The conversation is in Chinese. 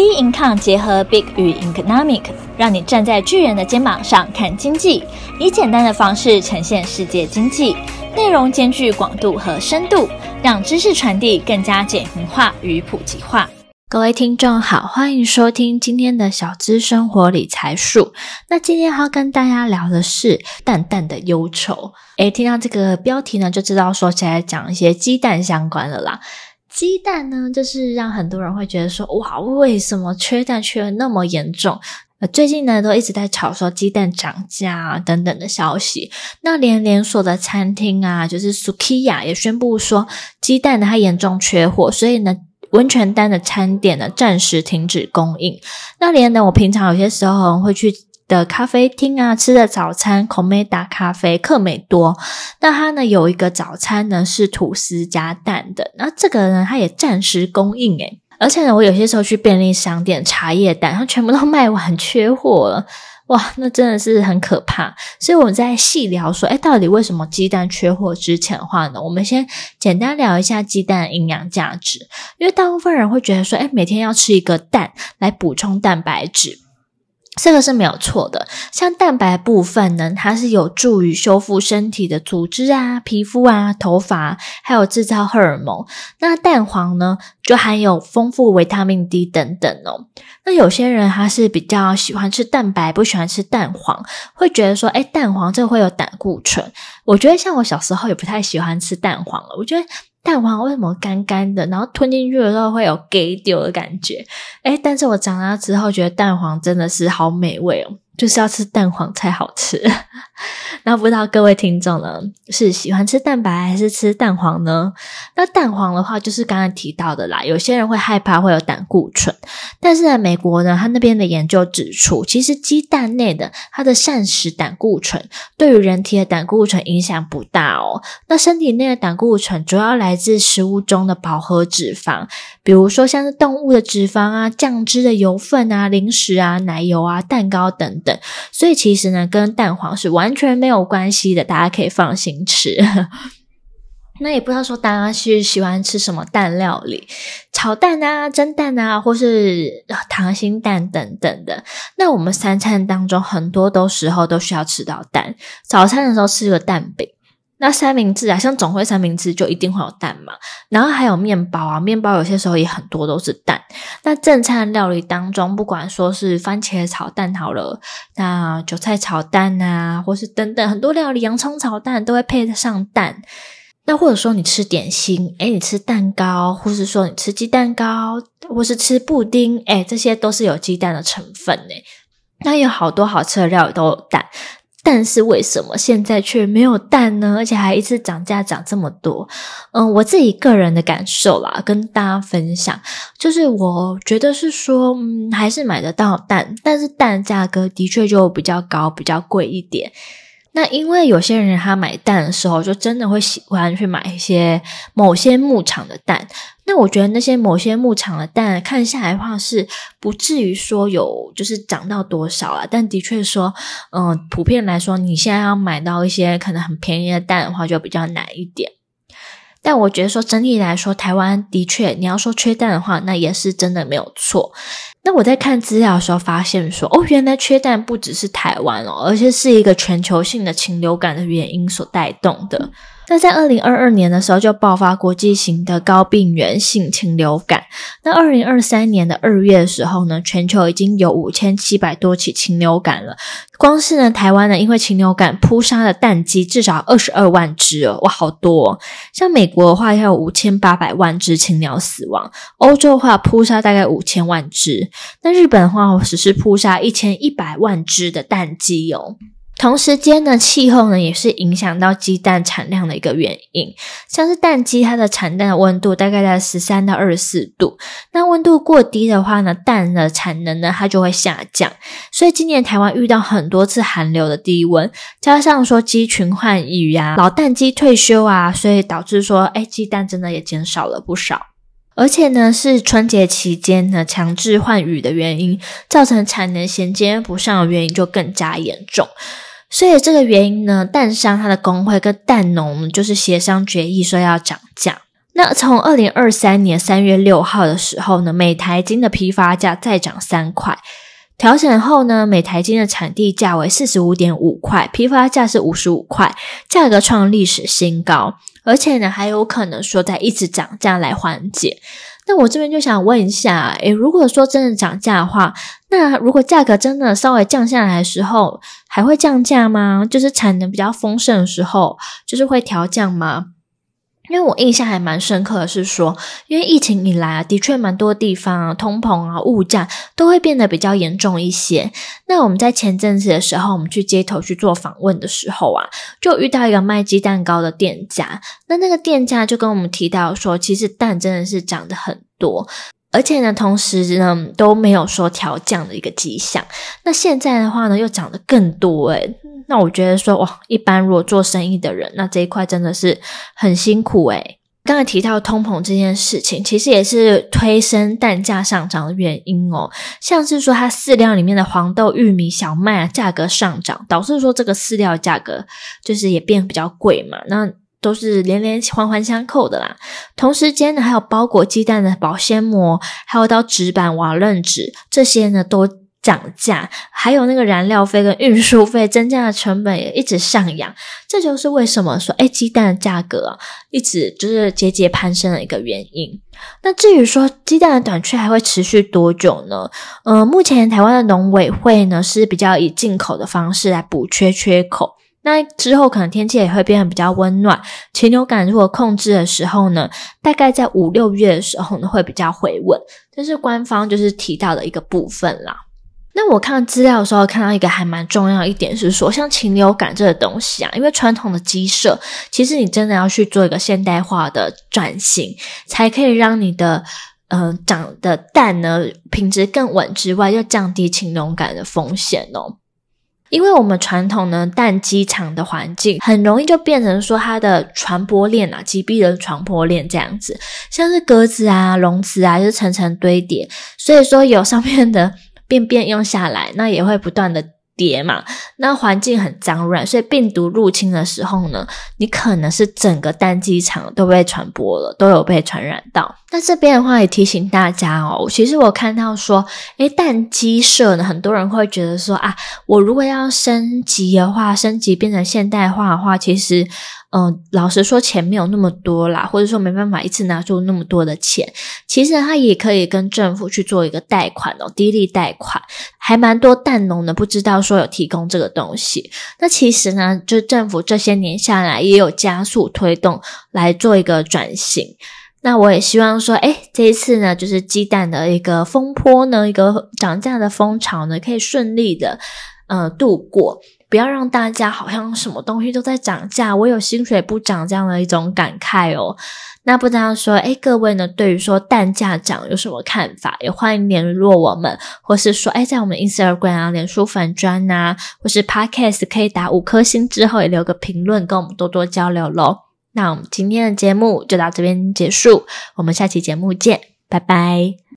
B Income 结合 Big 与 Economic，让你站在巨人的肩膀上看经济，以简单的方式呈现世界经济，内容兼具广度和深度，让知识传递更加简明化与普及化。各位听众好，欢迎收听今天的小资生活理财树。那今天要跟大家聊的是淡淡的忧愁。诶，听到这个标题呢，就知道说起来讲一些鸡蛋相关的啦。鸡蛋呢，就是让很多人会觉得说，哇，为什么缺蛋缺那么严重？呃，最近呢，都一直在炒说鸡蛋涨价啊等等的消息。那连连锁的餐厅啊，就是 Sukiya 也宣布说，鸡蛋呢它严重缺货，所以呢，温泉蛋的餐点呢暂时停止供应。那连呢，我平常有些时候会去。的咖啡厅啊，吃的早餐，Komeda 咖啡，克美多。那它呢有一个早餐呢是吐司加蛋的，那这个呢它也暂时供应诶，而且呢我有些时候去便利商店，茶叶蛋它全部都卖完，缺货了，哇，那真的是很可怕。所以我们在细聊说，诶到底为什么鸡蛋缺货之前的话呢，我们先简单聊一下鸡蛋的营养价值，因为大部分人会觉得说，诶每天要吃一个蛋来补充蛋白质。这个是没有错的，像蛋白部分呢，它是有助于修复身体的组织啊、皮肤啊、头发，还有制造荷尔蒙。那蛋黄呢，就含有丰富维他命 D 等等哦。那有些人他是比较喜欢吃蛋白，不喜欢吃蛋黄，会觉得说，诶，蛋黄这会有胆固醇。我觉得像我小时候也不太喜欢吃蛋黄了，我觉得。蛋黄为什么干干的？然后吞进去的时候会有给丢的感觉。诶，但是我长大之后觉得蛋黄真的是好美味哦。就是要吃蛋黄才好吃，那不知道各位听众呢，是喜欢吃蛋白还是吃蛋黄呢？那蛋黄的话，就是刚刚提到的啦，有些人会害怕会有胆固醇，但是在美国呢，他那边的研究指出，其实鸡蛋内的它的膳食胆固醇对于人体的胆固醇影响不大哦。那身体内的胆固醇主要来自食物中的饱和脂肪，比如说像是动物的脂肪啊、酱汁的油分啊、零食啊、奶油啊、蛋糕等等。所以其实呢，跟蛋黄是完完全没有关系的，大家可以放心吃。那也不知道说大家是喜欢吃什么蛋料理，炒蛋啊、蒸蛋啊，或是溏心蛋等等的。那我们三餐当中很多都时候都需要吃到蛋，早餐的时候吃个蛋饼。那三明治啊，像总会三明治就一定会有蛋嘛，然后还有面包啊，面包有些时候也很多都是蛋。那正餐料理当中，不管说是番茄炒蛋好了，那韭菜炒蛋啊，或是等等很多料理，洋葱炒蛋都会配得上蛋。那或者说你吃点心，诶，你吃蛋糕，或是说你吃鸡蛋糕，或是吃布丁，诶，这些都是有鸡蛋的成分诶。那有好多好吃的料理都有蛋。但是为什么现在却没有蛋呢？而且还一次涨价涨这么多？嗯，我自己个人的感受啦，跟大家分享，就是我觉得是说，嗯，还是买得到蛋，但是蛋价格的确就比较高，比较贵一点。那因为有些人他买蛋的时候，就真的会喜欢去买一些某些牧场的蛋。那我觉得那些某些牧场的蛋看下来的话，是不至于说有就是涨到多少啊。但的确说，嗯、普遍来说，你现在要买到一些可能很便宜的蛋的话，就比较难一点。但我觉得说整体来说，台湾的确你要说缺蛋的话，那也是真的没有错。那我在看资料的时候发现说，哦，原来缺蛋不只是台湾哦，而且是一个全球性的禽流感的原因所带动的。那在二零二二年的时候就爆发国际型的高病原性禽流感。那二零二三年的二月的时候呢，全球已经有五千七百多起禽流感了。光是呢，台湾呢，因为禽流感扑杀的蛋鸡至少二十二万只哦，哇，好多哦！像美国的话，要有五千八百万只禽鸟死亡；欧洲的话，扑杀大概五千万只；那日本的话，只是扑杀一千一百万只的蛋鸡哦。同时间呢，气候呢也是影响到鸡蛋产量的一个原因。像是蛋鸡，它的产蛋的温度大概在十三到二十四度，那温度过低的话呢，蛋的产能呢它就会下降。所以今年台湾遇到很多次寒流的低温，加上说鸡群换羽呀，老蛋鸡退休啊，所以导致说，诶鸡蛋真的也减少了不少。而且呢，是春节期间呢强制换羽的原因，造成产能衔接不上的原因就更加严重。所以这个原因呢，蛋商他的工会跟蛋农就是协商决议说要涨价。那从二零二三年三月六号的时候呢，每台金的批发价再涨三块，调整后呢，每台金的产地价为四十五点五块，批发价是五十五块，价格创历史新高，而且呢，还有可能说在一直涨价来缓解。那我这边就想问一下，诶，如果说真的涨价的话，那如果价格真的稍微降下来的时候，还会降价吗？就是产能比较丰盛的时候，就是会调降吗？因为我印象还蛮深刻的是说，因为疫情以来啊，的确蛮多地方啊，通膨啊，物价都会变得比较严重一些。那我们在前阵子的时候，我们去街头去做访问的时候啊，就遇到一个卖鸡蛋糕的店家，那那个店家就跟我们提到说，其实蛋真的是涨得很多。而且呢，同时呢都没有说调降的一个迹象。那现在的话呢，又涨得更多诶。那我觉得说哇，一般如果做生意的人，那这一块真的是很辛苦诶。刚才提到通膨这件事情，其实也是推升蛋价上涨的原因哦。像是说它饲料里面的黄豆、玉米、小麦啊，价格上涨，导致说这个饲料价格就是也变比较贵嘛。那都是连连环环相扣的啦。同时间呢，还有包裹鸡蛋的保鲜膜，还有到纸板、瓦楞纸这些呢都涨价，还有那个燃料费跟运输费增加的成本也一直上扬。这就是为什么说，哎，鸡蛋的价格啊，一直就是节节攀升的一个原因。那至于说鸡蛋的短缺还会持续多久呢？呃，目前台湾的农委会呢是比较以进口的方式来补缺缺口。那之后可能天气也会变得比较温暖，禽流感如果控制的时候呢，大概在五六月的时候呢会比较回稳，这是官方就是提到的一个部分啦。那我看资料的时候看到一个还蛮重要一点是说，像禽流感这个东西啊，因为传统的鸡舍，其实你真的要去做一个现代化的转型，才可以让你的呃长的蛋呢品质更稳之外，又降低禽流感的风险哦。因为我们传统呢，蛋鸡场的环境很容易就变成说它的传播链啊，疾病的传播链这样子，像是鸽子啊、笼子啊，就是层层堆叠，所以说有上面的便便用下来，那也会不断的。叠嘛，那环境很脏乱，所以病毒入侵的时候呢，你可能是整个蛋鸡场都被传播了，都有被传染到。那这边的话也提醒大家哦，其实我看到说，诶，蛋鸡舍呢，很多人会觉得说啊，我如果要升级的话，升级变成现代化的话，其实。嗯、老实说，钱没有那么多啦，或者说没办法一次拿出那么多的钱。其实他也可以跟政府去做一个贷款哦，低利贷款，还蛮多蛋农呢，不知道说有提供这个东西。那其实呢，就政府这些年下来也有加速推动来做一个转型。那我也希望说，诶，这一次呢，就是鸡蛋的一个风波呢，一个涨价的风潮呢，可以顺利的呃度过。不要让大家好像什么东西都在涨价，我有薪水不涨这样的一种感慨哦。那不知道说，诶，各位呢，对于说蛋价涨有什么看法？也欢迎联络我们，或是说，诶，在我们 Instagram 啊、脸书粉砖呐，或是 Podcast 可以打五颗星之后也留个评论，跟我们多多交流喽。那我们今天的节目就到这边结束，我们下期节目见，拜拜。